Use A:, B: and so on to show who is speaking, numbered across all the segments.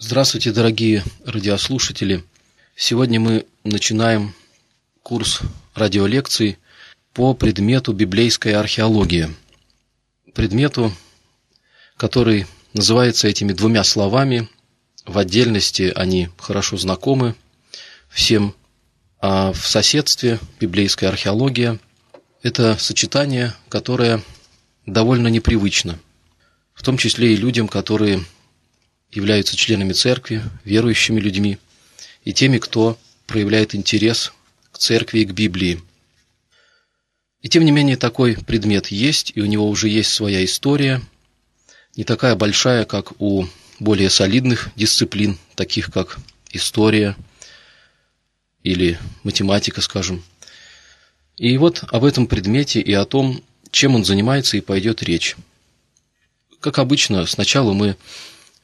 A: Здравствуйте, дорогие радиослушатели! Сегодня мы начинаем курс радиолекций по предмету библейская археология. Предмету, который называется этими двумя словами. В отдельности они хорошо знакомы всем, а в соседстве библейская археология – это сочетание, которое довольно непривычно, в том числе и людям, которые являются членами церкви, верующими людьми и теми, кто проявляет интерес к церкви и к Библии. И тем не менее такой предмет есть, и у него уже есть своя история, не такая большая, как у более солидных дисциплин, таких как история или математика, скажем. И вот об этом предмете и о том, чем он занимается, и пойдет речь. Как обычно, сначала мы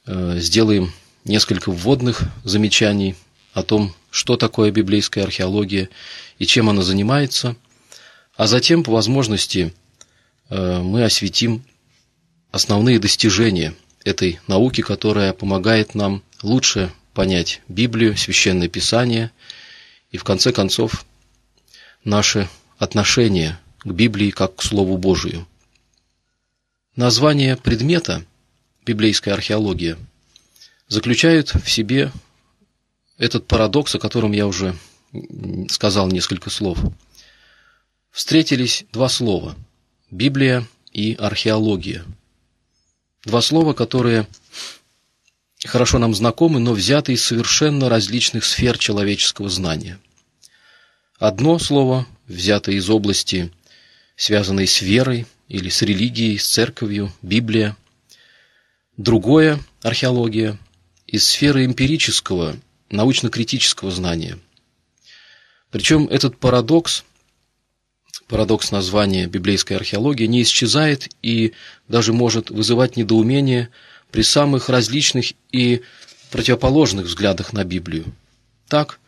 A: сделаем несколько вводных замечаний о том, что такое библейская археология и чем она занимается, а затем, по возможности, э, мы осветим основные достижения этой науки, которая помогает нам лучше понять Библию, Священное Писание и, в конце концов, наше отношение к Библии как к Слову Божию. Название предмета – библейская археология, заключают в себе этот парадокс, о котором я уже сказал несколько слов. Встретились два слова – Библия и археология. Два слова, которые хорошо нам знакомы, но взяты из совершенно различных сфер человеческого знания. Одно слово взято из области, связанной с верой или с религией, с церковью, Библия – Другое – археология из сферы эмпирического, научно-критического знания. Причем этот парадокс, парадокс названия библейской археологии, не исчезает и даже может вызывать недоумение при самых различных и противоположных взглядах на Библию. Так,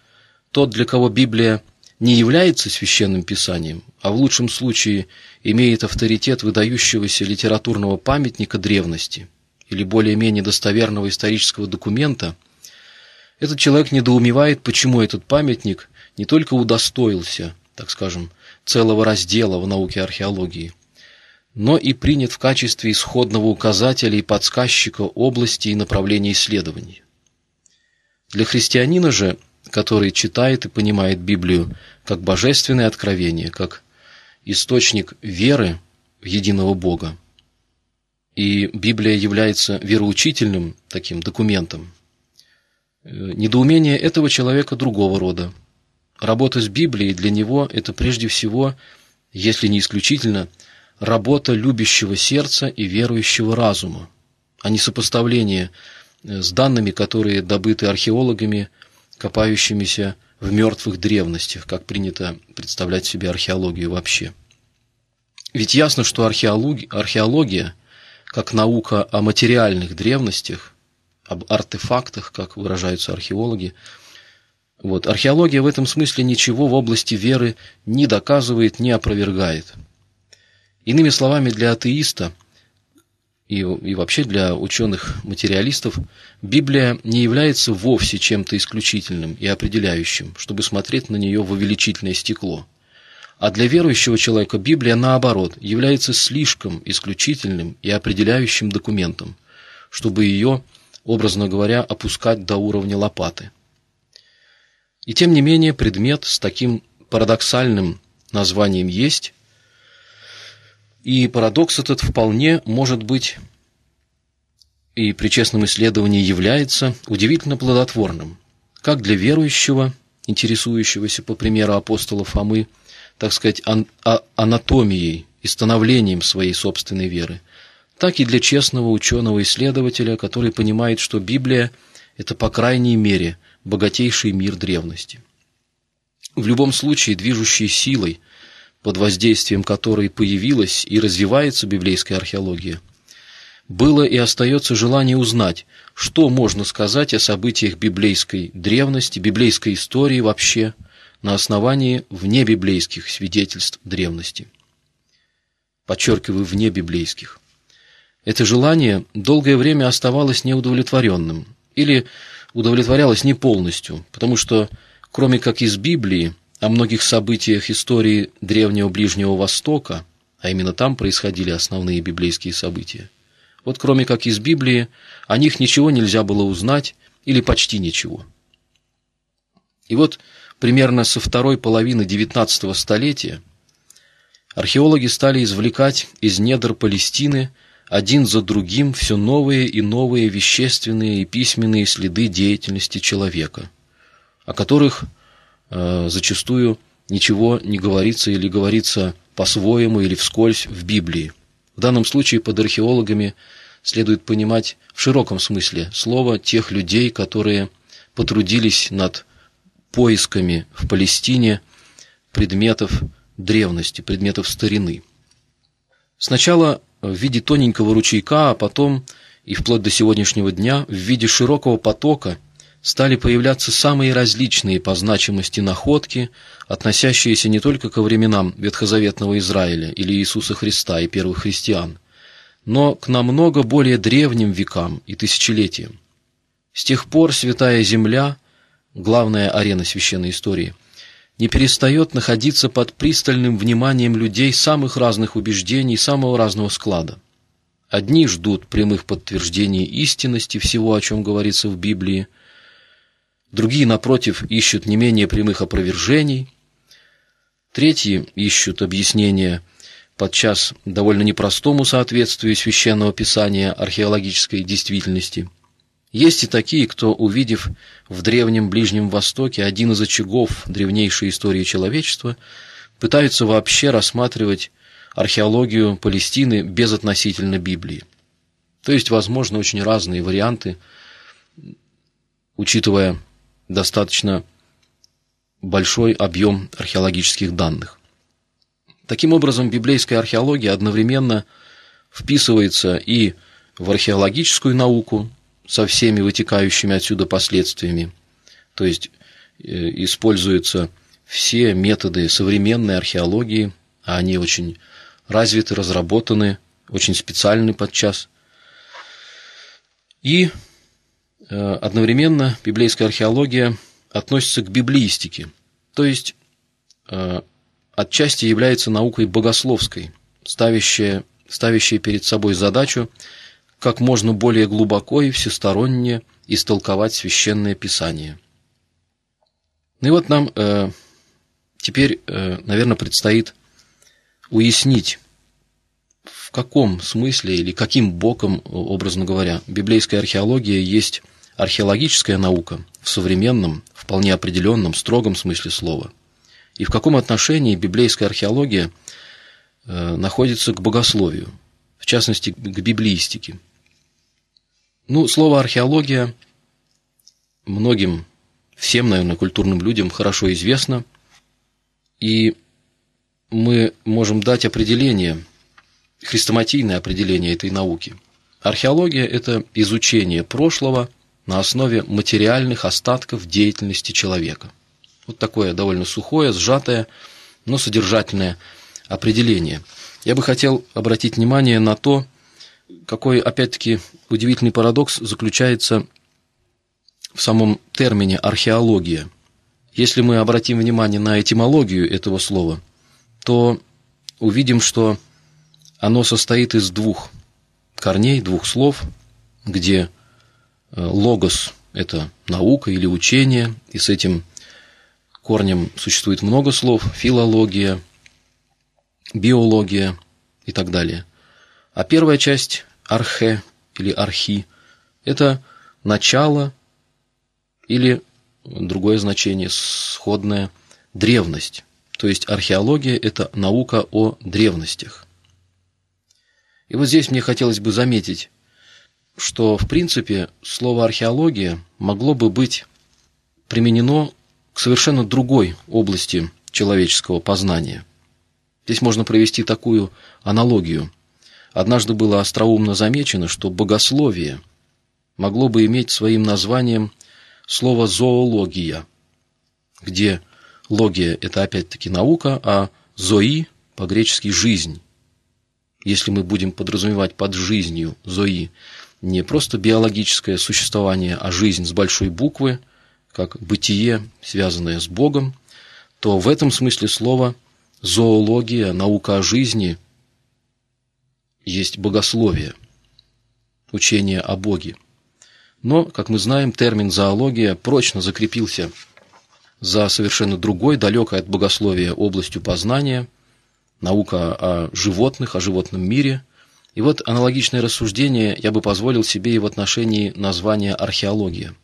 A: тот, для кого Библия не является священным писанием, а в лучшем случае имеет авторитет выдающегося литературного памятника древности – или более-менее достоверного исторического документа, этот человек недоумевает, почему этот памятник не только удостоился, так скажем, целого раздела в науке археологии, но и принят в качестве исходного указателя и подсказчика области и направления исследований. Для христианина же, который читает и понимает Библию как божественное откровение, как источник веры в единого Бога, и Библия является вероучительным таким документом, э, недоумение этого человека другого рода. Работа с Библией для него – это прежде всего, если не исключительно, работа любящего сердца и верующего разума, а не сопоставление э, с данными, которые добыты археологами, копающимися в мертвых древностях, как принято представлять себе археологию вообще. Ведь ясно, что археология, археология – как наука о материальных древностях, об артефактах, как выражаются археологи. Вот. Археология в этом смысле ничего в области веры не доказывает, не опровергает. Иными словами, для атеиста и, и вообще для ученых-материалистов Библия не является вовсе чем-то исключительным и определяющим, чтобы смотреть на нее в увеличительное стекло – а для верующего человека Библия, наоборот, является слишком исключительным и определяющим документом, чтобы ее, образно говоря, опускать до уровня лопаты. И тем не менее предмет с таким парадоксальным названием есть, и парадокс этот вполне может быть и при честном исследовании является удивительно плодотворным, как для верующего, интересующегося, по примеру апостола Фомы, так сказать, а- анатомией и становлением своей собственной веры, так и для честного ученого-исследователя, который понимает, что Библия – это, по крайней мере, богатейший мир древности. В любом случае, движущей силой, под воздействием которой появилась и развивается библейская археология, было и остается желание узнать, что можно сказать о событиях библейской древности, библейской истории вообще – на основании внебиблейских свидетельств древности. Подчеркиваю, внебиблейских. Это желание долгое время оставалось неудовлетворенным, или удовлетворялось не полностью, потому что, кроме как из Библии, о многих событиях истории Древнего Ближнего Востока, а именно там происходили основные библейские события, вот кроме как из Библии, о них ничего нельзя было узнать или почти ничего. И вот примерно со второй половины XIX столетия археологи стали извлекать из недр Палестины один за другим все новые и новые вещественные и письменные следы деятельности человека, о которых э, зачастую ничего не говорится или говорится по-своему или вскользь в Библии. В данном случае под археологами следует понимать в широком смысле слова тех людей, которые потрудились над поисками в Палестине предметов древности, предметов старины. Сначала в виде тоненького ручейка, а потом и вплоть до сегодняшнего дня в виде широкого потока стали появляться самые различные по значимости находки, относящиеся не только ко временам Ветхозаветного Израиля или Иисуса Христа и первых христиан, но к намного более древним векам и тысячелетиям. С тех пор Святая Земля, главная арена священной истории – не перестает находиться под пристальным вниманием людей самых разных убеждений, самого разного склада. Одни ждут прямых подтверждений истинности всего, о чем говорится в Библии, другие, напротив, ищут не менее прямых опровержений, третьи ищут объяснения подчас довольно непростому соответствию священного писания археологической действительности – есть и такие, кто, увидев в древнем Ближнем Востоке один из очагов древнейшей истории человечества, пытаются вообще рассматривать археологию Палестины безотносительно Библии. То есть, возможно, очень разные варианты, учитывая достаточно большой объем археологических данных. Таким образом, библейская археология одновременно вписывается и в археологическую науку, со всеми вытекающими отсюда последствиями. То есть э, используются все методы современной археологии, а они очень развиты, разработаны, очень специальны подчас. И э, одновременно библейская археология относится к библиистике, то есть э, отчасти является наукой богословской, ставящая, ставящая перед собой задачу как можно более глубоко и всесторонне истолковать священное писание. Ну и вот нам э, теперь, э, наверное, предстоит уяснить, в каком смысле или каким боком, образно говоря, библейская археология есть археологическая наука в современном, вполне определенном, строгом смысле слова, и в каком отношении библейская археология э, находится к богословию, в частности, к библиистике – ну, слово археология многим, всем, наверное, культурным людям хорошо известно, и мы можем дать определение, хрестоматийное определение этой науки. Археология – это изучение прошлого на основе материальных остатков деятельности человека. Вот такое довольно сухое, сжатое, но содержательное определение. Я бы хотел обратить внимание на то, какой, опять-таки, удивительный парадокс заключается в самом термине археология. Если мы обратим внимание на этимологию этого слова, то увидим, что оно состоит из двух корней, двух слов, где э, логос – это наука или учение, и с этим корнем существует много слов – филология, биология и так далее – а первая часть архе или архи – это начало или другое значение сходное – древность. То есть археология – это наука о древностях. И вот здесь мне хотелось бы заметить, что, в принципе, слово археология могло бы быть применено к совершенно другой области человеческого познания. Здесь можно провести такую аналогию. Однажды было остроумно замечено, что богословие могло бы иметь своим названием слово «зоология», где логия – это опять-таки наука, а зои – по-гречески «жизнь». Если мы будем подразумевать под жизнью зои не просто биологическое существование, а жизнь с большой буквы, как бытие, связанное с Богом, то в этом смысле слова зоология, наука о жизни есть богословие, учение о Боге. Но, как мы знаем, термин зоология прочно закрепился за совершенно другой, далекой от богословия областью познания, наука о животных, о животном мире. И вот аналогичное рассуждение я бы позволил себе и в отношении названия археология.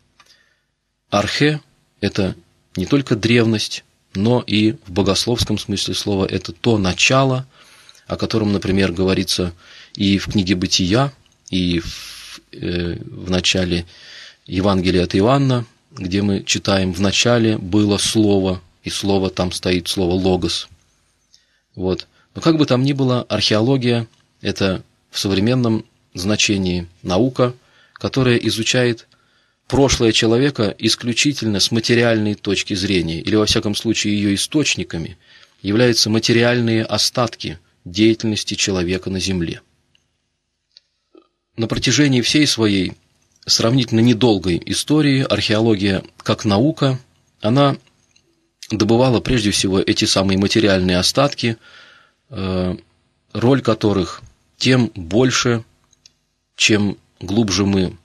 A: Архе – это не только древность, но и в богословском смысле слова это то начало, о котором, например, говорится и в книге «Бытия», и в, э, в начале Евангелия от Иоанна, где мы читаем «в начале было слово», и слово там стоит слово «логос». Вот. Но как бы там ни было, археология – это в современном значении наука, которая изучает прошлое человека исключительно с материальной точки зрения, или во всяком случае ее источниками являются материальные остатки деятельности человека на Земле. На протяжении всей своей сравнительно недолгой истории археология как наука, она добывала прежде всего эти самые материальные остатки, э, роль которых тем больше, чем глубже мы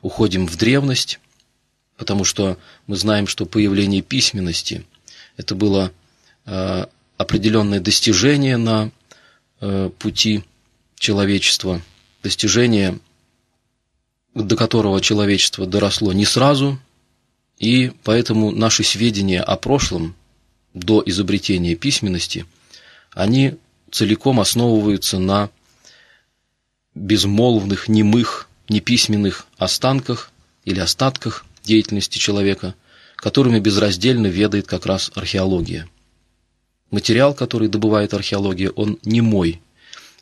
A: уходим в древность, потому что мы знаем, что появление письменности – это было э, определенное достижение на э, пути человечества, достижение, до которого человечество доросло не сразу, и поэтому наши сведения о прошлом до изобретения письменности, они целиком основываются на безмолвных, немых неписьменных останках или остатках деятельности человека, которыми безраздельно ведает как раз археология. Материал, который добывает археология, он не мой.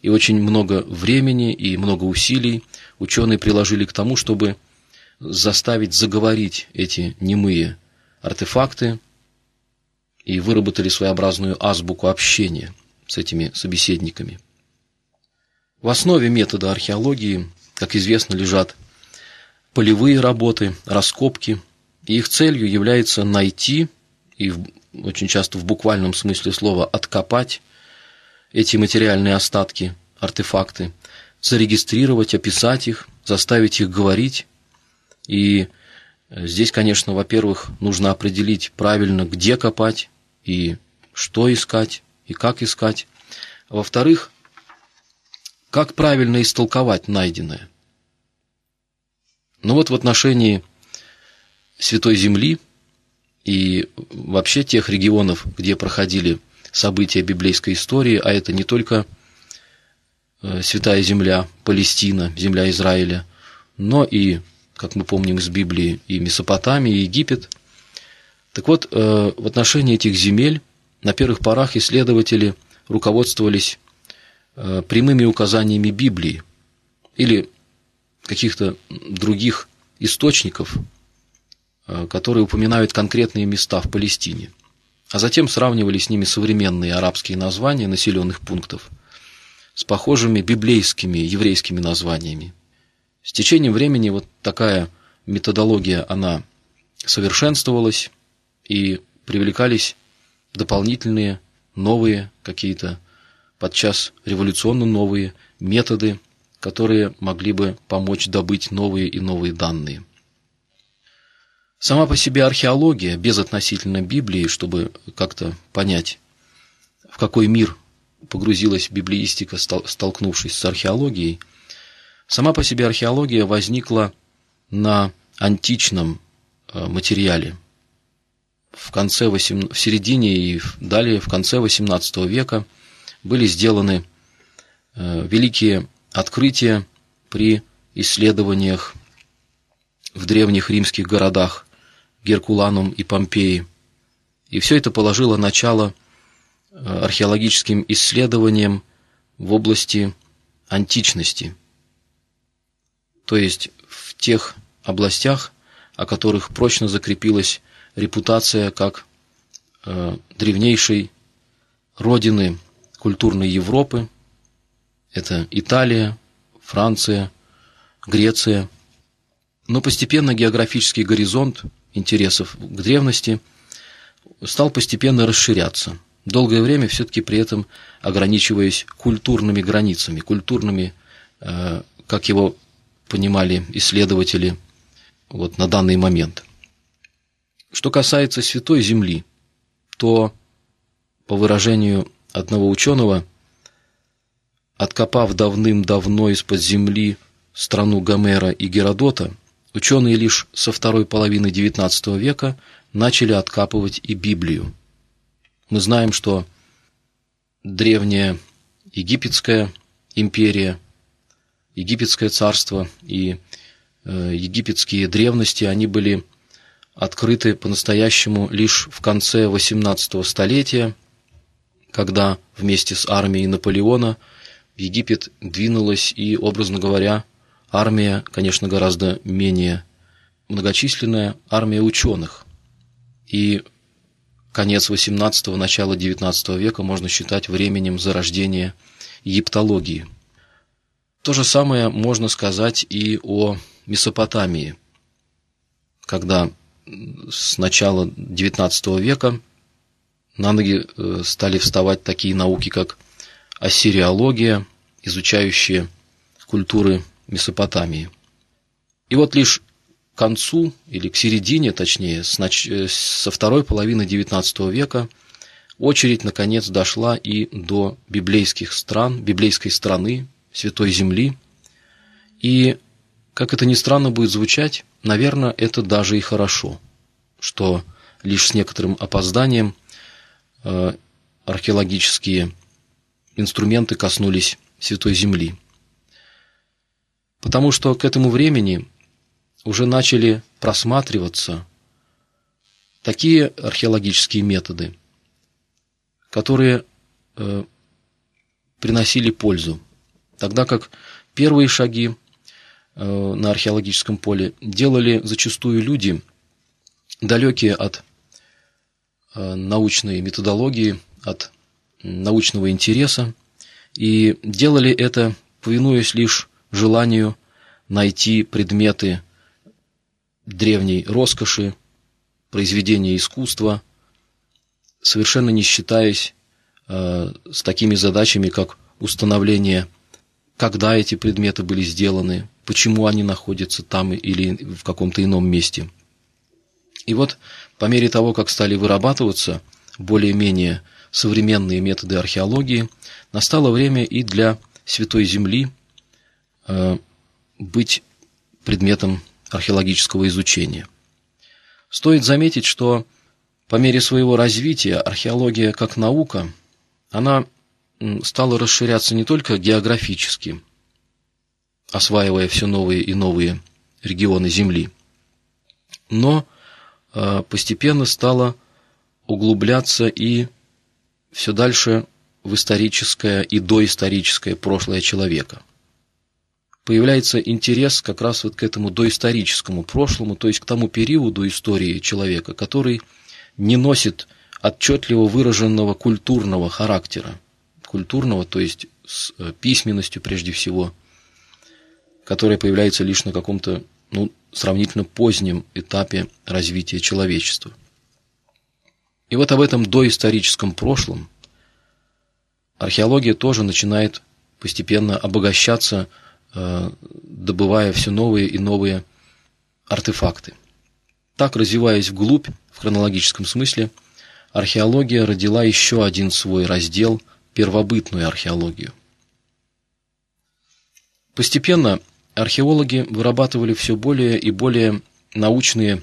A: И очень много времени и много усилий ученые приложили к тому, чтобы заставить заговорить эти немые артефакты и выработали своеобразную азбуку общения с этими собеседниками. В основе метода археологии как известно, лежат полевые работы, раскопки, и их целью является найти и очень часто в буквальном смысле слова откопать эти материальные остатки, артефакты, зарегистрировать, описать их, заставить их говорить. И здесь, конечно, во-первых, нужно определить правильно, где копать и что искать, и как искать. Во-вторых, как правильно истолковать найденное. Но ну вот в отношении Святой Земли и вообще тех регионов, где проходили события библейской истории, а это не только э, Святая Земля, Палестина, земля Израиля, но и, как мы помним из Библии, и Месопотамия, и Египет. Так вот, э, в отношении этих земель на первых порах исследователи руководствовались э, прямыми указаниями Библии или каких-то других источников, которые упоминают конкретные места в Палестине, а затем сравнивали с ними современные арабские названия населенных пунктов с похожими библейскими еврейскими названиями. С течением времени вот такая методология, она совершенствовалась и привлекались дополнительные новые какие-то подчас революционно новые методы которые могли бы помочь добыть новые и новые данные. Сама по себе археология, без относительно Библии, чтобы как-то понять, в какой мир погрузилась библеистика, столкнувшись с археологией, сама по себе археология возникла на античном э, материале. В, конце 8, в середине и далее, в конце XVIII века, были сделаны э, великие открытия при исследованиях в древних римских городах Геркуланум и Помпеи. И все это положило начало э, археологическим исследованиям в области античности, то есть в тех областях, о которых прочно закрепилась репутация как э, древнейшей родины культурной Европы, это Италия, Франция, Греция. Но постепенно географический горизонт интересов к древности стал постепенно расширяться. Долгое время все-таки при этом ограничиваясь культурными границами, культурными, э, как его понимали исследователи вот на данный момент. Что касается Святой Земли, то, по выражению одного ученого, откопав давным-давно из-под земли страну Гомера и Геродота, ученые лишь со второй половины XIX века начали откапывать и Библию. Мы знаем, что древняя египетская империя, египетское царство и э, египетские древности, они были открыты по-настоящему лишь в конце XVIII столетия, когда вместе с армией Наполеона в Египет двинулась и, образно говоря, армия, конечно, гораздо менее многочисленная, армия ученых. И конец XVIII – начало XIX века можно считать временем зарождения египтологии. То же самое можно сказать и о Месопотамии, когда с начала XIX века на ноги э, стали вставать такие науки, как ассириология, изучающие культуры Месопотамии. И вот лишь к концу, или к середине, точнее, э, со второй половины XIX века очередь наконец дошла и до библейских стран, библейской страны, Святой Земли. И, как это ни странно будет звучать, наверное, это даже и хорошо, что лишь с некоторым опозданием э, археологические инструменты коснулись Святой Земли. Потому что к этому времени уже начали просматриваться такие археологические методы, которые э, приносили пользу, тогда как первые шаги э, на археологическом поле делали зачастую люди, далекие от э, научной методологии, от научного интереса, и делали это, повинуясь лишь желанию найти предметы древней роскоши, произведения искусства, совершенно не считаясь э, с такими задачами, как установление, когда эти предметы были сделаны, почему они находятся там или в каком-то ином месте. И вот по мере того, как стали вырабатываться более-менее современные методы археологии, настало время и для Святой Земли э, быть предметом археологического изучения. Стоит заметить, что по мере своего развития археология как наука, она стала расширяться не только географически, осваивая все новые и новые регионы Земли, но э, постепенно стала углубляться и все дальше в историческое и доисторическое прошлое человека – появляется интерес как раз вот к этому доисторическому прошлому, то есть к тому периоду истории человека, который не носит отчетливо выраженного культурного характера. Культурного, то есть с э, письменностью прежде всего, которая появляется лишь на каком-то ну, сравнительно позднем этапе развития человечества. И вот об этом доисторическом прошлом археология тоже начинает постепенно обогащаться добывая все новые и новые артефакты. Так, развиваясь вглубь, в хронологическом смысле, археология родила еще один свой раздел – первобытную археологию. Постепенно археологи вырабатывали все более и более научные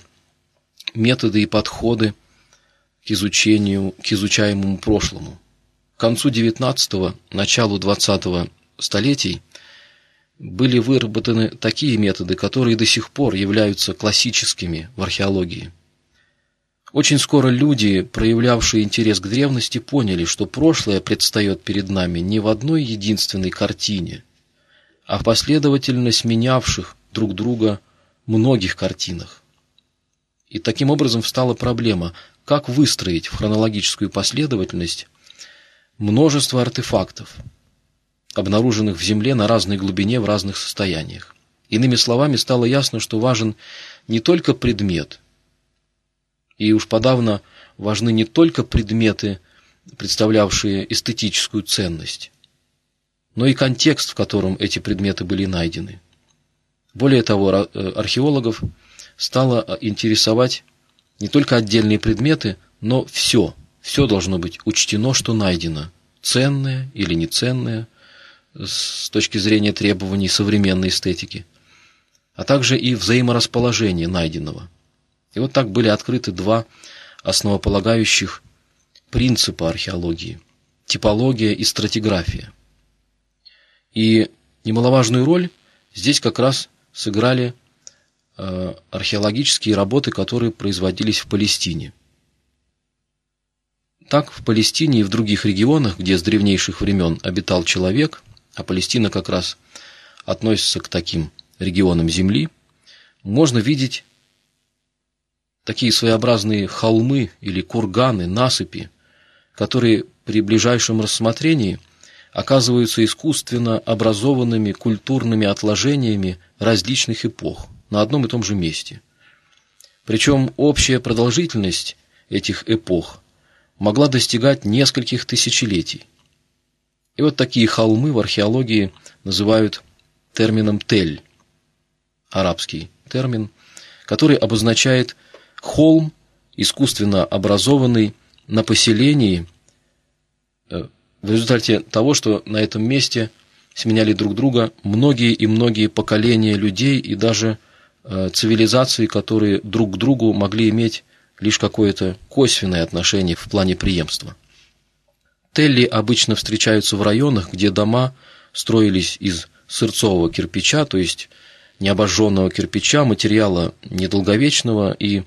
A: методы и подходы к изучению, к изучаемому прошлому. К концу XIX – началу XX столетий – были выработаны такие методы, которые до сих пор являются классическими в археологии. Очень скоро люди, проявлявшие интерес к древности, поняли, что прошлое предстает перед нами не в одной единственной картине, а в последовательно сменявших друг друга многих картинах. И таким образом встала проблема, как выстроить в хронологическую последовательность множество артефактов – обнаруженных в Земле на разной глубине в разных состояниях. Иными словами, стало ясно, что важен не только предмет, и уж подавно важны не только предметы, представлявшие эстетическую ценность, но и контекст, в котором эти предметы были найдены. Более того, э, археологов стало интересовать не только отдельные предметы, но все. Все должно быть учтено, что найдено. Ценное или неценное с точки зрения требований современной эстетики, а также и взаиморасположение найденного. И вот так были открыты два основополагающих принципа археологии – типология и стратиграфия. И немаловажную роль здесь как раз сыграли э, археологические работы, которые производились в Палестине. Так, в Палестине и в других регионах, где с древнейших времен обитал человек, а Палестина как раз относится к таким регионам Земли, можно видеть такие своеобразные холмы или курганы, насыпи, которые при ближайшем рассмотрении оказываются искусственно образованными культурными отложениями различных эпох на одном и том же месте. Причем общая продолжительность этих эпох могла достигать нескольких тысячелетий. И вот такие холмы в археологии называют термином «тель», арабский термин, который обозначает холм, искусственно образованный на поселении э, в результате того, что на этом месте сменяли друг друга многие и многие поколения людей и даже э, цивилизации, которые друг к другу могли иметь лишь какое-то косвенное отношение в плане преемства. Телли обычно встречаются в районах, где дома строились из сырцового кирпича, то есть необожженного кирпича, материала недолговечного и,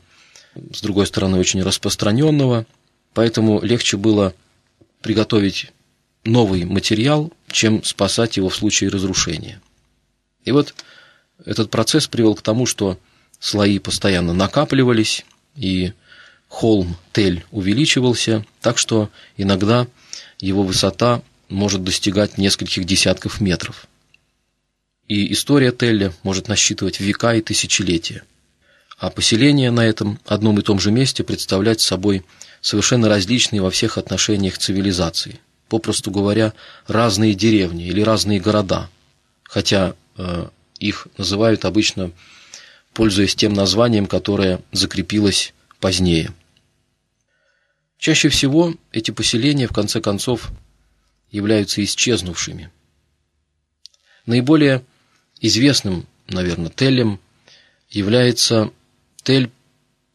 A: с другой стороны, очень распространенного, поэтому легче было приготовить новый материал, чем спасать его в случае разрушения. И вот этот процесс привел к тому, что слои постоянно накапливались, и холм Тель увеличивался, так что иногда его высота может достигать нескольких десятков метров. И история Телля может насчитывать века и тысячелетия. А поселение на этом одном и том же месте представлять собой совершенно различные во всех отношениях цивилизации. Попросту говоря, разные деревни или разные города. Хотя э, их называют обычно, пользуясь тем названием, которое закрепилось позднее – Чаще всего эти поселения, в конце концов, являются исчезнувшими. Наиболее известным, наверное, телем является тель,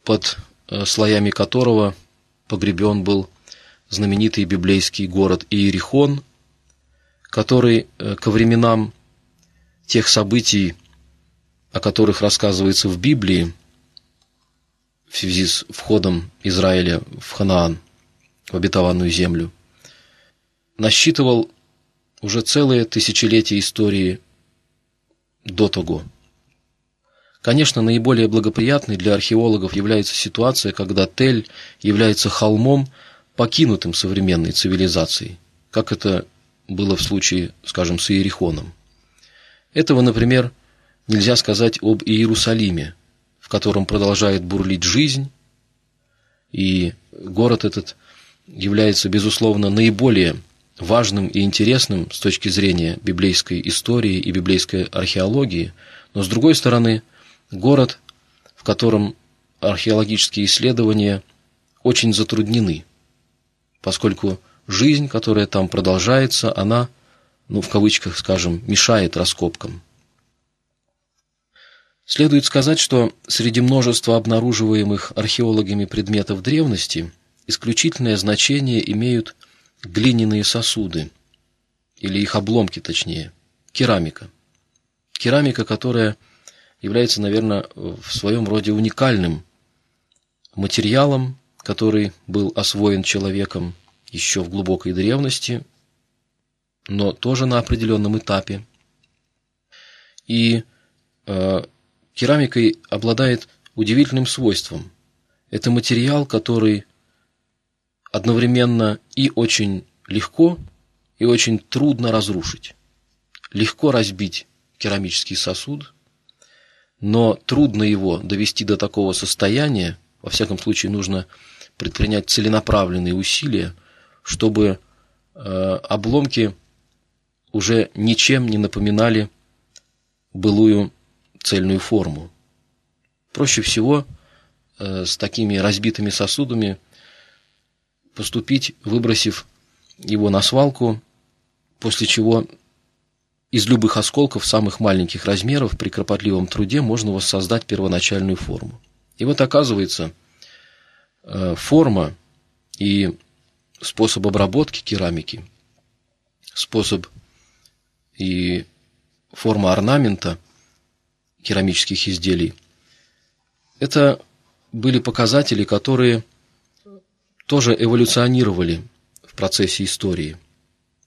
A: под э, слоями которого погребен был знаменитый библейский город Иерихон, который э, ко временам тех событий, о которых рассказывается в Библии, в связи с входом Израиля в Ханаан, в обетованную землю, насчитывал уже целое тысячелетие истории до того. Конечно, наиболее благоприятной для археологов является ситуация, когда Тель является холмом, покинутым современной цивилизацией, как это было в случае, скажем, с Иерихоном. Этого, например, нельзя сказать об Иерусалиме, в котором продолжает бурлить жизнь, и город этот является, безусловно, наиболее важным и интересным с точки зрения библейской истории и библейской археологии, но с другой стороны, город, в котором археологические исследования очень затруднены, поскольку жизнь, которая там продолжается, она, ну, в кавычках, скажем, мешает раскопкам. Следует сказать, что среди множества обнаруживаемых археологами предметов древности исключительное значение имеют глиняные сосуды, или их обломки точнее, керамика. Керамика, которая является, наверное, в своем роде уникальным материалом, который был освоен человеком еще в глубокой древности, но тоже на определенном этапе. И э, керамикой обладает удивительным свойством. Это материал, который одновременно и очень легко, и очень трудно разрушить. Легко разбить керамический сосуд, но трудно его довести до такого состояния, во всяком случае нужно предпринять целенаправленные усилия, чтобы э, обломки уже ничем не напоминали былую цельную форму. Проще всего э, с такими разбитыми сосудами поступить, выбросив его на свалку, после чего из любых осколков самых маленьких размеров при кропотливом труде можно воссоздать первоначальную форму. И вот оказывается, э, форма и способ обработки керамики, способ и форма орнамента керамических изделий, это были показатели, которые тоже эволюционировали в процессе истории.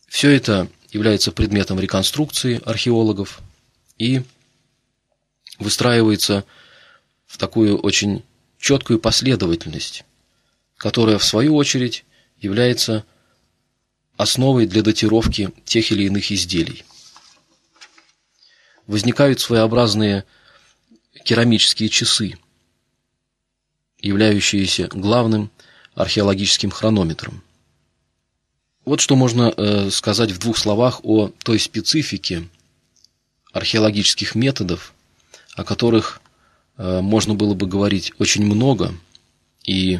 A: Все это является предметом реконструкции археологов и выстраивается в такую очень четкую последовательность, которая, в свою очередь, является основой для датировки тех или иных изделий. Возникают своеобразные керамические часы, являющиеся главным археологическим хронометром. Вот что можно э, сказать в двух словах о той специфике археологических методов, о которых э, можно было бы говорить очень много, и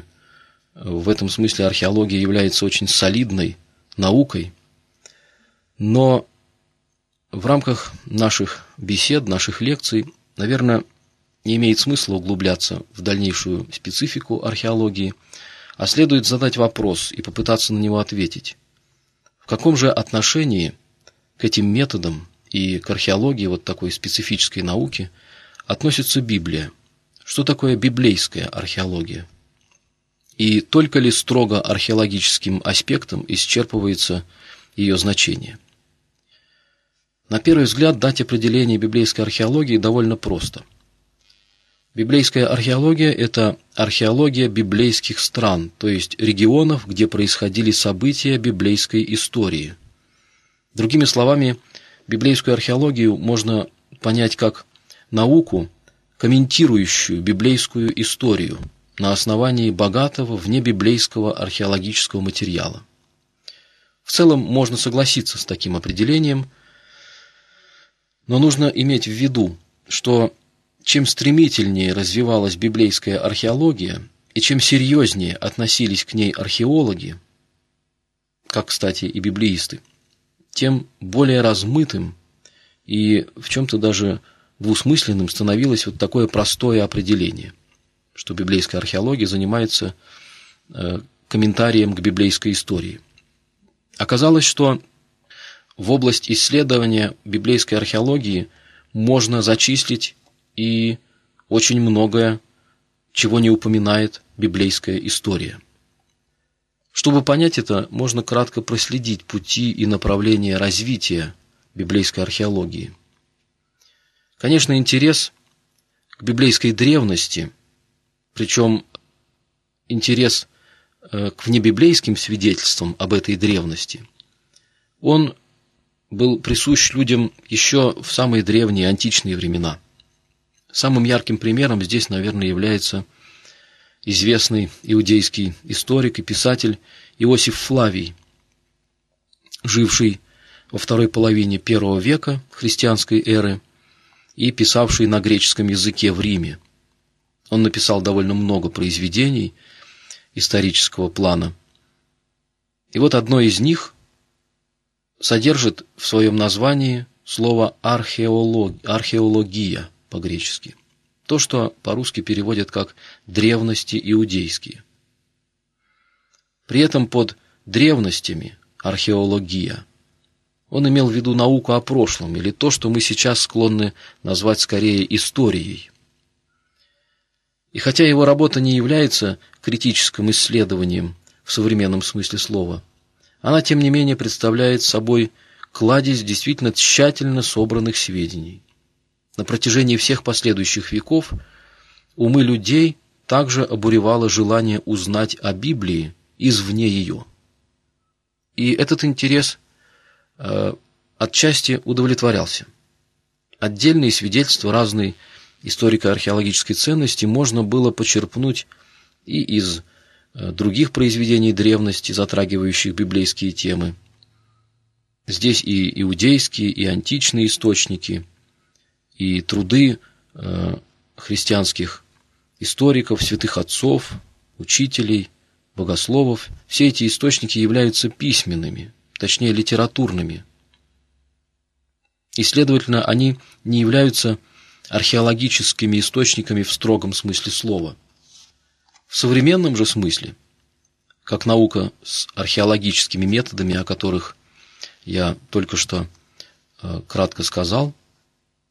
A: в этом смысле археология является очень солидной наукой, но в рамках наших бесед, наших лекций, наверное, не имеет смысла углубляться в дальнейшую специфику археологии, а следует задать вопрос и попытаться на него ответить. В каком же отношении к этим методам и к археологии, вот такой специфической науки, относится Библия? Что такое библейская археология? И только ли строго археологическим аспектом исчерпывается ее значение? На первый взгляд дать определение библейской археологии довольно просто. Библейская археология – это археология библейских стран, то есть регионов, где происходили события библейской истории. Другими словами, библейскую археологию можно понять как науку, комментирующую библейскую историю на основании богатого внебиблейского археологического материала. В целом можно согласиться с таким определением, но нужно иметь в виду, что чем стремительнее развивалась библейская археология, и чем серьезнее относились к ней археологи, как, кстати, и библеисты, тем более размытым и в чем-то даже двусмысленным становилось вот такое простое определение, что библейская археология занимается э, комментарием к библейской истории. Оказалось, что в область исследования библейской археологии можно зачислить и очень многое, чего не упоминает библейская история. Чтобы понять это, можно кратко проследить пути и направления развития библейской археологии. Конечно, интерес к библейской древности, причем интерес э, к внебиблейским свидетельствам об этой древности, он был присущ людям еще в самые древние античные времена – Самым ярким примером здесь, наверное, является известный иудейский историк и писатель Иосиф Флавий, живший во второй половине первого века христианской эры и писавший на греческом языке в Риме. Он написал довольно много произведений исторического плана. И вот одно из них содержит в своем названии слово археолог, археология – по-гречески. То, что по-русски переводят как «древности иудейские». При этом под древностями археология он имел в виду науку о прошлом или то, что мы сейчас склонны назвать скорее историей. И хотя его работа не является критическим исследованием в современном смысле слова, она, тем не менее, представляет собой кладезь действительно тщательно собранных сведений. На протяжении всех последующих веков умы людей также обуревало желание узнать о Библии извне ее. И этот интерес э, отчасти удовлетворялся. Отдельные свидетельства разной историко-археологической ценности можно было почерпнуть и из других произведений древности, затрагивающих библейские темы. Здесь и иудейские, и античные источники, и труды э, христианских историков, святых отцов, учителей, богословов. Все эти источники являются письменными, точнее литературными. И, следовательно, они не являются археологическими источниками в строгом смысле слова. В современном же смысле, как наука с археологическими методами, о которых я только что э, кратко сказал,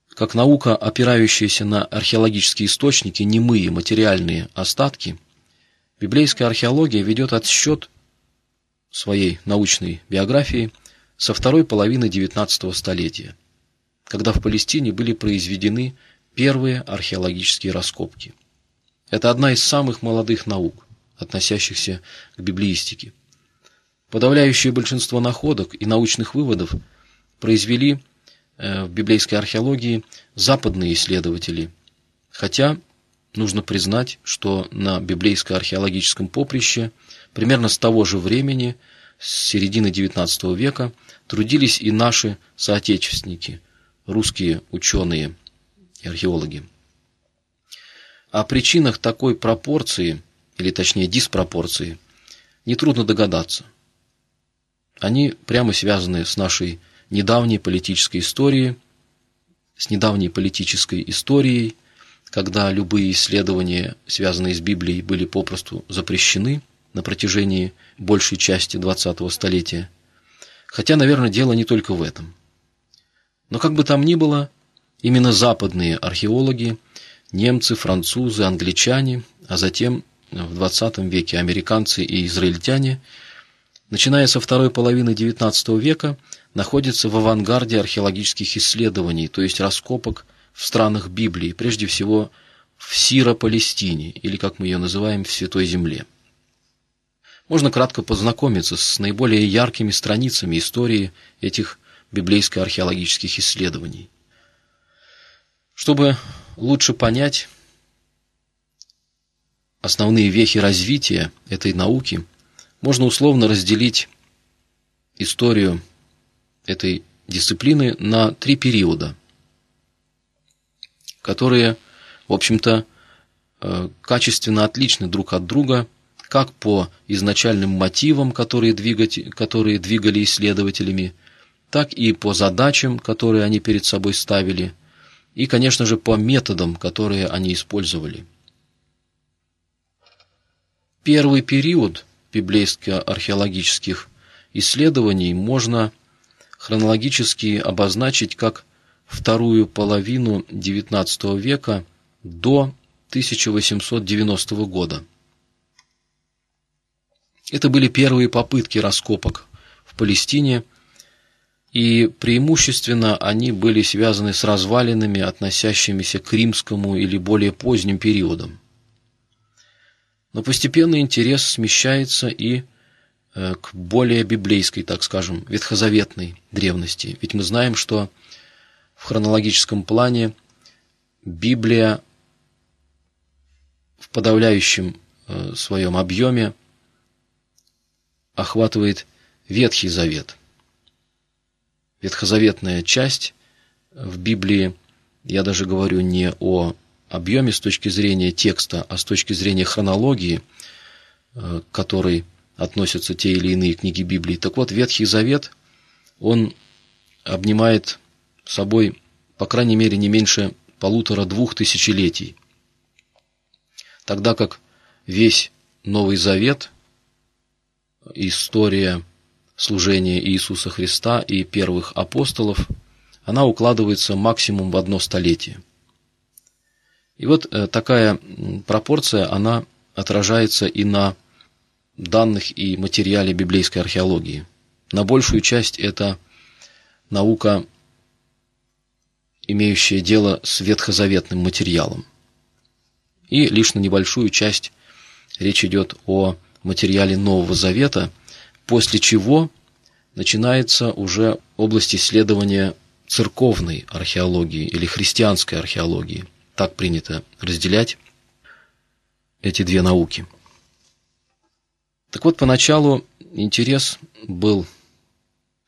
A: как наука, опирающаяся на археологические источники, немые материальные остатки, библейская археология ведет отсчет своей научной биографии со второй половины XIX столетия, когда в Палестине были произведены первые археологические раскопки. Это одна из самых молодых наук, относящихся к библеистике. Подавляющее большинство находок и научных выводов произвели э, в библейской археологии западные исследователи, хотя нужно признать, что на библейско-археологическом поприще примерно с того же времени, с середины XIX века, трудились и наши соотечественники, русские ученые и археологи. О причинах такой пропорции, или точнее диспропорции, нетрудно догадаться. Они прямо связаны с нашей недавней политической историей, с недавней политической историей, когда любые исследования, связанные с Библией, были попросту запрещены на протяжении большей части 20-го столетия. Хотя, наверное, дело не только в этом. Но как бы там ни было, именно западные археологи, немцы, французы, англичане, а затем в 20 веке американцы и израильтяне, начиная со второй половины XIX века, находятся в авангарде археологических исследований, то есть раскопок в странах Библии, прежде всего в Сиро-Палестине, или, как мы ее называем, в Святой Земле. Можно кратко познакомиться с наиболее яркими страницами истории этих библейско-археологических исследований. Чтобы лучше понять основные вехи развития этой науки, можно условно разделить историю этой дисциплины на три периода, которые, в общем-то, э, качественно отличны друг от друга, как по изначальным мотивам, которые, двигать, которые двигали исследователями, так и по задачам, которые они перед собой ставили, и, конечно же, по методам, которые они использовали. Первый период библейско-археологических исследований можно хронологически обозначить как вторую половину XIX века до 1890 года. Это были первые попытки раскопок в Палестине, и преимущественно они были связаны с развалинами, относящимися к римскому или более поздним периодам. Но постепенно интерес смещается и э, к более библейской, так скажем, ветхозаветной древности. Ведь мы знаем, что в хронологическом плане Библия в подавляющем э, своем объеме охватывает Ветхий Завет. Ветхозаветная часть в Библии, я даже говорю не о объеме с точки зрения текста, а с точки зрения хронологии, э, к которой относятся те или иные книги Библии. Так вот, Ветхий Завет, он обнимает собой, по крайней мере, не меньше полутора-двух тысячелетий. Тогда как весь Новый Завет, история служения Иисуса Христа и первых апостолов, она укладывается максимум в одно столетие. И вот э, такая пропорция, она отражается и на данных и материале библейской археологии. На большую часть это наука, имеющая дело с ветхозаветным материалом. И лишь на небольшую часть речь идет о материале Нового Завета, после чего начинается уже область исследования церковной археологии или христианской археологии – так принято разделять эти две науки. Так вот, поначалу интерес был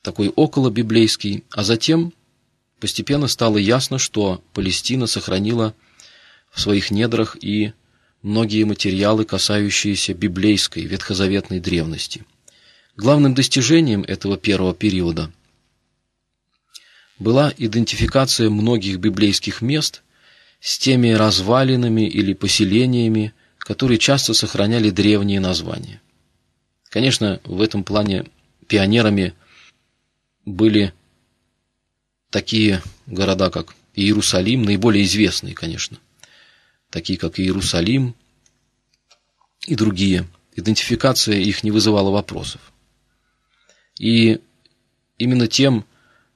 A: такой около библейский, а затем постепенно стало ясно, что Палестина сохранила в своих недрах и многие материалы, касающиеся библейской, ветхозаветной древности. Главным достижением этого первого периода была идентификация многих библейских мест с теми развалинами или поселениями, которые часто сохраняли древние названия. Конечно, в этом плане пионерами были такие города, как Иерусалим, наиболее известные, конечно, такие как Иерусалим и другие. Идентификация их не вызывала вопросов. И именно тем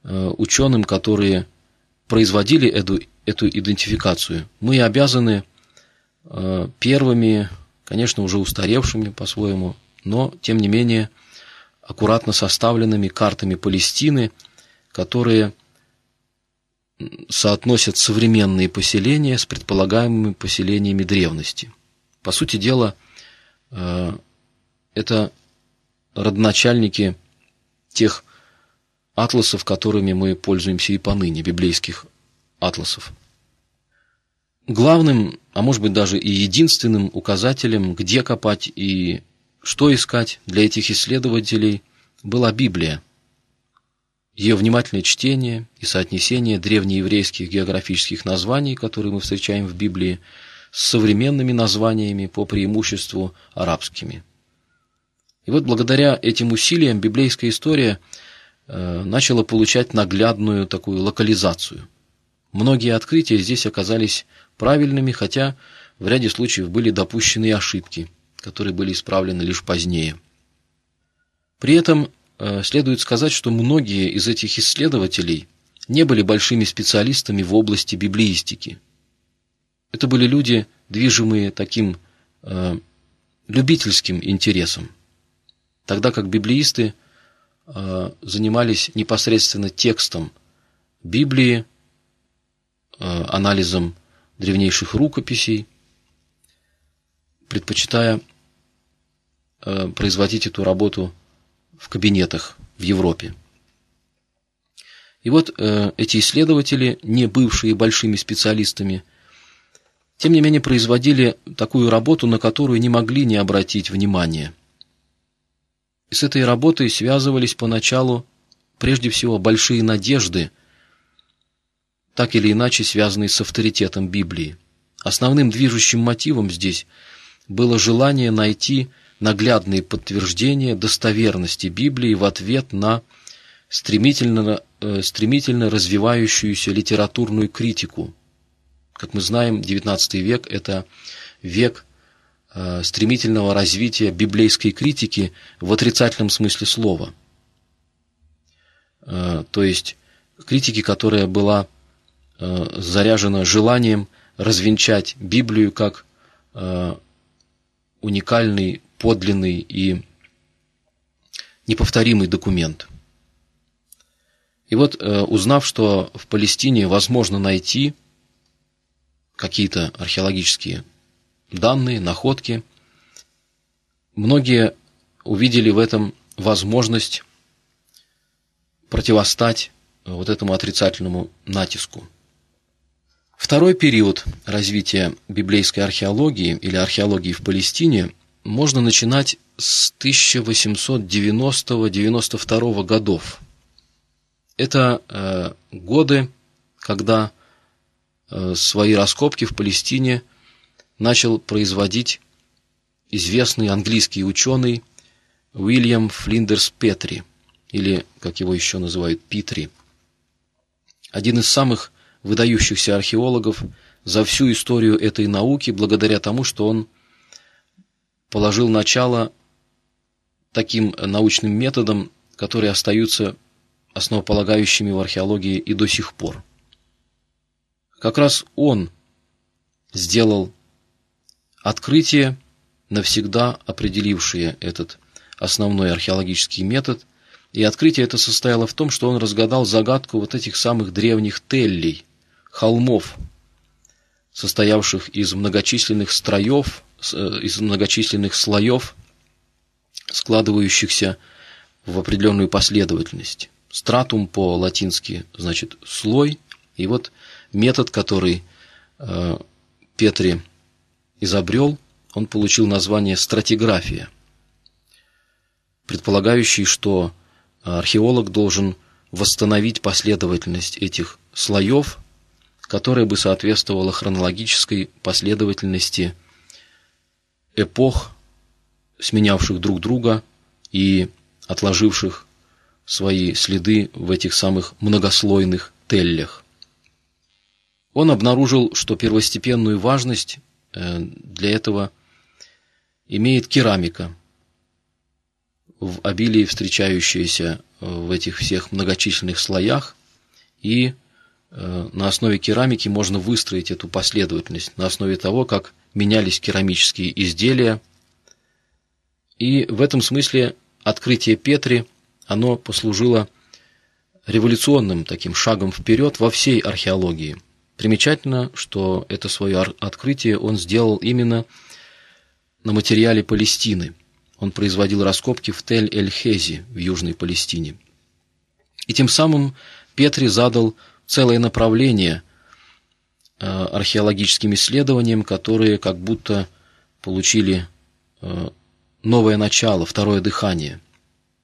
A: э, ученым, которые производили эту, эту идентификацию, мы обязаны э, первыми, конечно, уже устаревшими по-своему, но, тем не менее, аккуратно составленными картами Палестины, которые соотносят современные поселения с предполагаемыми поселениями древности. По сути дела, э, это родоначальники тех атласов, которыми мы пользуемся и поныне, библейских атласов. Главным, а может быть даже и единственным указателем, где копать и что искать для этих исследователей, была Библия. Ее внимательное чтение и соотнесение древнееврейских географических названий, которые мы встречаем в Библии, с современными названиями, по преимуществу арабскими. И вот благодаря этим усилиям библейская история э, начала получать наглядную такую локализацию. Многие открытия здесь оказались правильными, хотя в ряде случаев были допущены ошибки, которые были исправлены лишь позднее. При этом э, следует сказать, что многие из этих исследователей не были большими специалистами в области библеистики. Это были люди, движимые таким э, любительским интересом тогда как библеисты э, занимались непосредственно текстом Библии, э, анализом древнейших рукописей, предпочитая э, производить эту работу в кабинетах в Европе. И вот эти исследователи, не бывшие большими специалистами, тем не менее производили такую работу, на которую не могли не обратить внимания – с этой работой связывались поначалу прежде всего большие надежды, так или иначе связанные с авторитетом Библии. Основным движущим мотивом здесь было желание найти наглядные подтверждения достоверности Библии в ответ на стремительно, э, стремительно развивающуюся литературную критику. Как мы знаем, XIX век – это век стремительного развития библейской критики в отрицательном смысле слова. Э, то есть критики, которая была э, заряжена желанием развенчать Библию как уникальный, подлинный и неповторимый документ. И вот, узнав, что в Палестине возможно найти какие-то археологические данные, находки. Многие увидели в этом возможность противостать вот этому отрицательному натиску. Второй период развития библейской археологии или археологии в Палестине можно начинать с 1890-92 годов. Это э, годы, когда э, свои раскопки в Палестине – начал производить известный английский ученый Уильям Флиндерс Петри, или, как его еще называют, Питри. Один из самых выдающихся археологов за всю историю этой науки, благодаря тому, что он положил начало таким научным методам, которые остаются основополагающими в археологии и до сих пор. Как раз он сделал Открытие, навсегда определившее этот основной археологический метод, и открытие это состояло в том, что он разгадал загадку вот этих самых древних теллей, холмов, состоявших из многочисленных строев, э, из многочисленных слоев, складывающихся в определенную последовательность. Стратум по-латински значит слой, и вот метод, который э, Петри изобрел, он получил название стратиграфия, предполагающий, что археолог должен восстановить последовательность этих слоев, которая бы соответствовала хронологической последовательности эпох, сменявших друг друга и отложивших свои следы в этих самых многослойных теллях. Он обнаружил, что первостепенную важность для этого имеет керамика, в обилии встречающаяся в этих всех многочисленных слоях, и э, на основе керамики можно выстроить эту последовательность, на основе того, как менялись керамические изделия. И в этом смысле открытие Петри, оно послужило революционным таким шагом вперед во всей археологии. Примечательно, что это свое открытие он сделал именно на материале Палестины. Он производил раскопки в Тель-эль-Хези в Южной Палестине. И тем самым Петри задал целое направление э, археологическим исследованиям, которые как будто получили э, новое начало, второе дыхание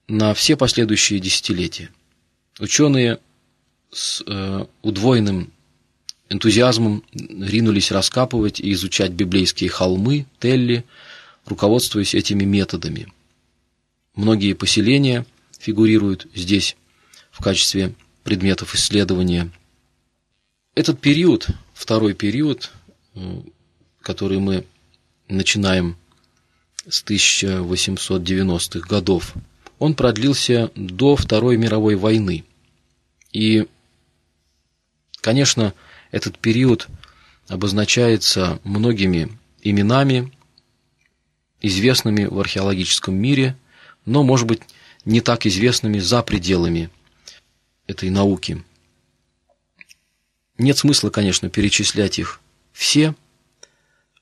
A: на все последующие десятилетия. Ученые с э, удвоенным энтузиазмом ринулись раскапывать и изучать библейские холмы, телли, руководствуясь этими методами. Многие поселения фигурируют здесь в качестве предметов исследования. Этот период, второй период, э, который мы начинаем с 1890-х годов, он продлился до Второй мировой войны. И, конечно, этот период обозначается многими именами, известными в археологическом мире, но, может быть, не так известными за пределами этой науки. Нет смысла, конечно, перечислять их все.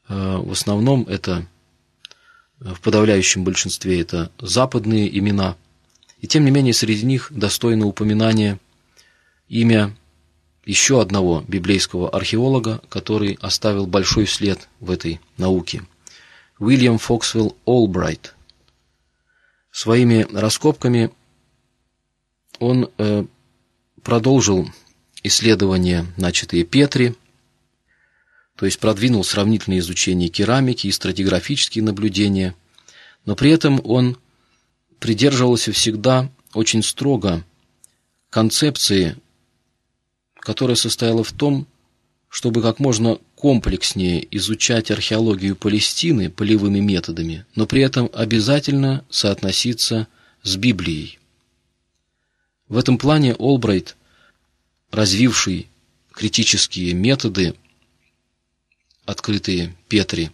A: Э, в основном это, в подавляющем большинстве, это западные имена. И тем не менее, среди них достойно упоминания имя еще одного библейского археолога, который оставил большой след в этой науке. Уильям Фоксвелл Олбрайт. Своими раскопками он э, продолжил исследования, начатые Петри, то есть продвинул сравнительное изучение керамики и стратиграфические наблюдения, но при этом он придерживался всегда очень строго концепции, которая состояла в том, чтобы как можно комплекснее изучать археологию Палестины полевыми методами, но при этом обязательно соотноситься с Библией. В этом плане Олбрайт, развивший критические методы, открытые Петри,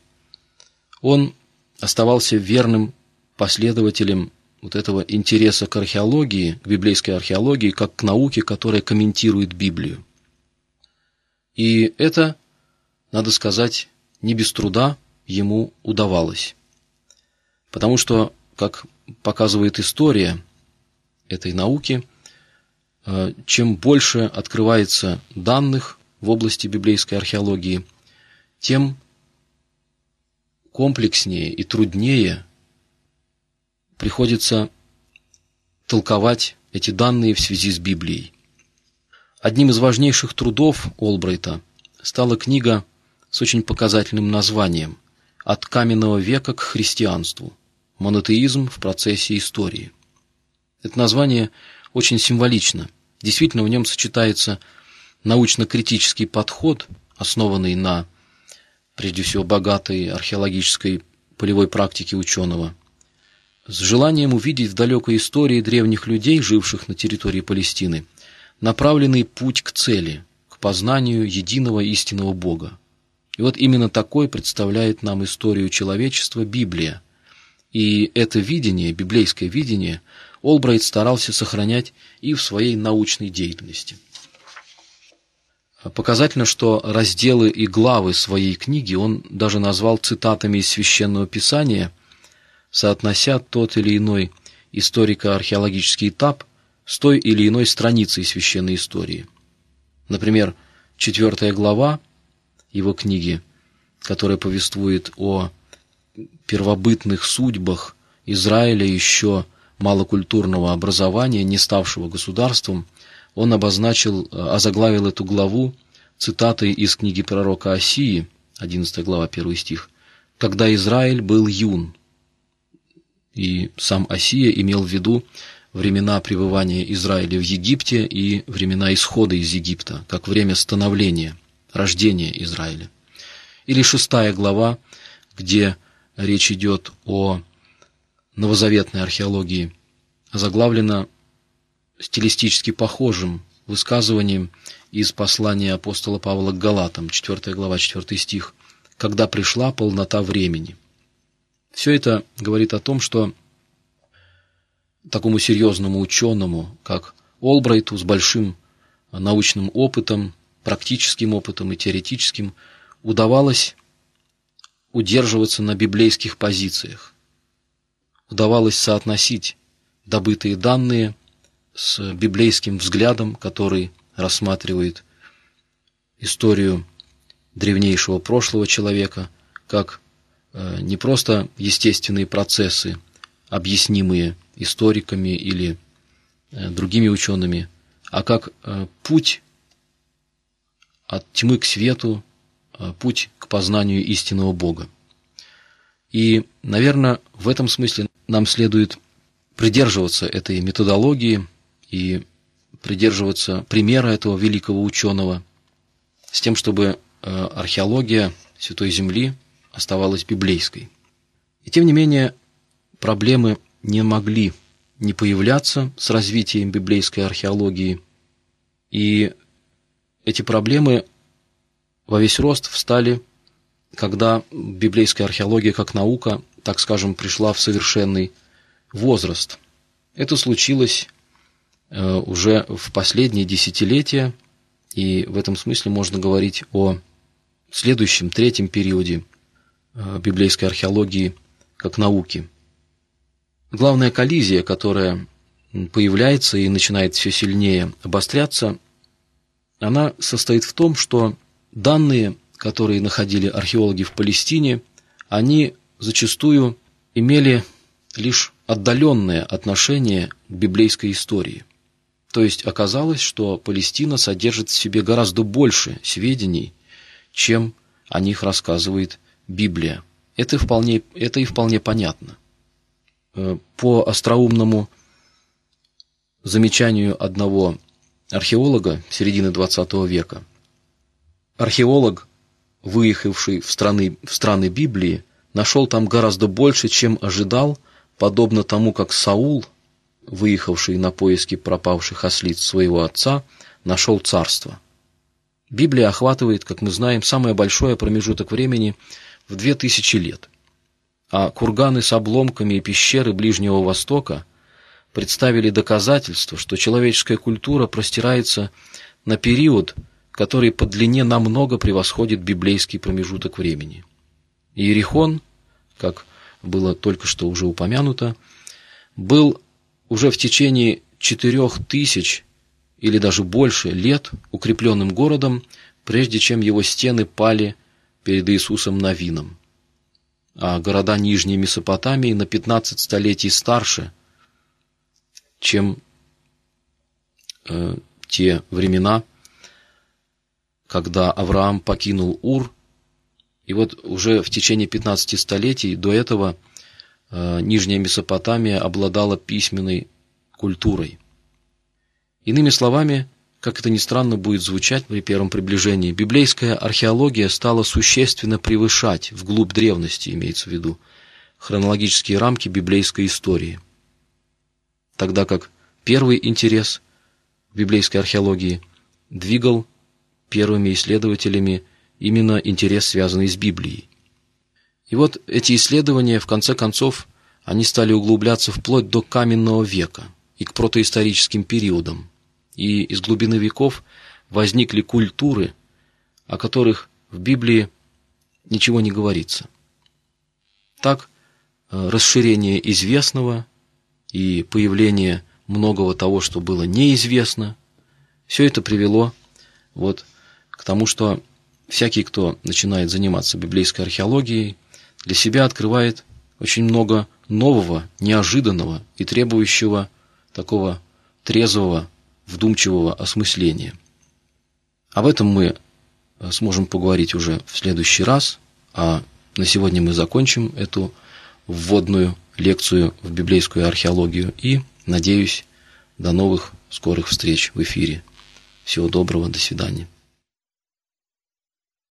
A: он оставался верным последователем вот этого интереса к археологии, к библейской археологии, как к науке, которая комментирует Библию. И это, надо сказать, не без труда ему удавалось. Потому что, как показывает история этой науки, Э, чем больше открывается данных в области библейской археологии, тем комплекснее и труднее приходится толковать эти данные в связи с Библией. Одним из важнейших трудов Олбрайта стала книга с очень показательным названием «От каменного века к христианству. Монотеизм в процессе истории». Это название очень символично – Действительно, в нем сочетается научно-критический подход, основанный на, прежде всего, богатой археологической полевой практике ученого, с желанием увидеть в далекой истории древних людей, живших на территории Палестины, направленный путь к цели, к познанию единого истинного Бога. И вот именно такой представляет нам историю человечества Библия. И это видение, библейское видение – Олбрайт старался сохранять и в своей научной деятельности. Показательно, что разделы и главы своей книги он даже назвал цитатами из Священного Писания, соотнося тот или иной историко-археологический этап с той или иной страницей священной истории. Например, четвертая глава его книги, которая повествует о первобытных судьбах Израиля еще малокультурного образования, не ставшего государством, он обозначил, озаглавил эту главу цитатой из книги пророка Осии, 11 глава, 1 стих, «Когда Израиль был юн». И сам Осия имел в виду времена пребывания Израиля в Египте и времена исхода из Египта, как время становления, рождения Израиля. Или шестая глава, где речь идет о новозаветной археологии, заглавлена стилистически похожим высказыванием из послания апостола Павла к Галатам, 4 глава, 4 стих, «Когда пришла полнота времени». Все это говорит о том, что такому серьезному ученому, как Олбрайту, с большим научным опытом, практическим опытом и теоретическим, удавалось удерживаться на библейских позициях. Удавалось соотносить добытые данные с библейским взглядом, который рассматривает историю древнейшего прошлого человека как э, не просто естественные процессы, объяснимые историками или э, другими учеными, а как э, путь от тьмы к свету, путь к познанию истинного Бога. И, наверное, в этом смысле нам следует придерживаться этой методологии и придерживаться примера этого великого ученого с тем, чтобы э, археология Святой Земли оставалась библейской. И тем не менее, проблемы не могли не появляться с развитием библейской археологии, и эти проблемы во весь рост встали, когда библейская археология как наука, так скажем, пришла в совершенный возраст. Это случилось Э, уже в последние десятилетия, и в этом смысле можно говорить о следующем, третьем периоде библейской археологии как науки. Главная коллизия, которая появляется и начинает все сильнее обостряться, она состоит в том, что данные, которые находили археологи в Палестине, они зачастую имели лишь отдаленное отношение к библейской истории. То есть оказалось, что Палестина содержит в себе гораздо больше сведений, чем о них рассказывает Библия. Это, вполне, это и вполне понятно. Э, по остроумному замечанию одного археолога середины XX века, археолог, выехавший в страны, в страны Библии, нашел там гораздо больше, чем ожидал, подобно тому, как Саул – выехавший на поиски пропавших ослиц своего отца, нашел царство. Библия охватывает, как мы знаем, самое большое промежуток времени в две тысячи лет. А курганы с обломками и пещеры Ближнего Востока представили доказательство, что человеческая культура простирается на период, который по длине намного превосходит библейский промежуток времени. Иерихон, как было только что уже упомянуто, был уже в течение четырех тысяч или даже больше лет укрепленным городом, прежде чем его стены пали перед Иисусом Новином. А города Нижней Месопотамии на 15 столетий старше, чем э, те времена, когда Авраам покинул Ур, и вот уже в течение 15 столетий до этого – Э, Нижняя Месопотамия обладала письменной культурой. Иными словами, как это ни странно будет звучать при первом приближении, библейская археология стала существенно превышать, вглубь древности имеется в виду, хронологические рамки библейской истории. Тогда как первый интерес библейской археологии двигал первыми исследователями именно интерес, связанный с Библией. И вот эти исследования, в конце концов, они стали углубляться вплоть до каменного века и к протоисторическим периодам. И из глубины веков возникли культуры, о которых в Библии ничего не говорится. Так, э, расширение известного и появление многого того, что было неизвестно, все это привело вот к тому, что всякий, кто начинает заниматься библейской археологией, для себя открывает очень много нового, неожиданного и требующего такого трезвого, вдумчивого осмысления. Об этом мы э, сможем поговорить уже в следующий раз, а на сегодня мы закончим эту вводную лекцию в библейскую археологию и, надеюсь, до новых скорых встреч в эфире. Всего доброго, до свидания.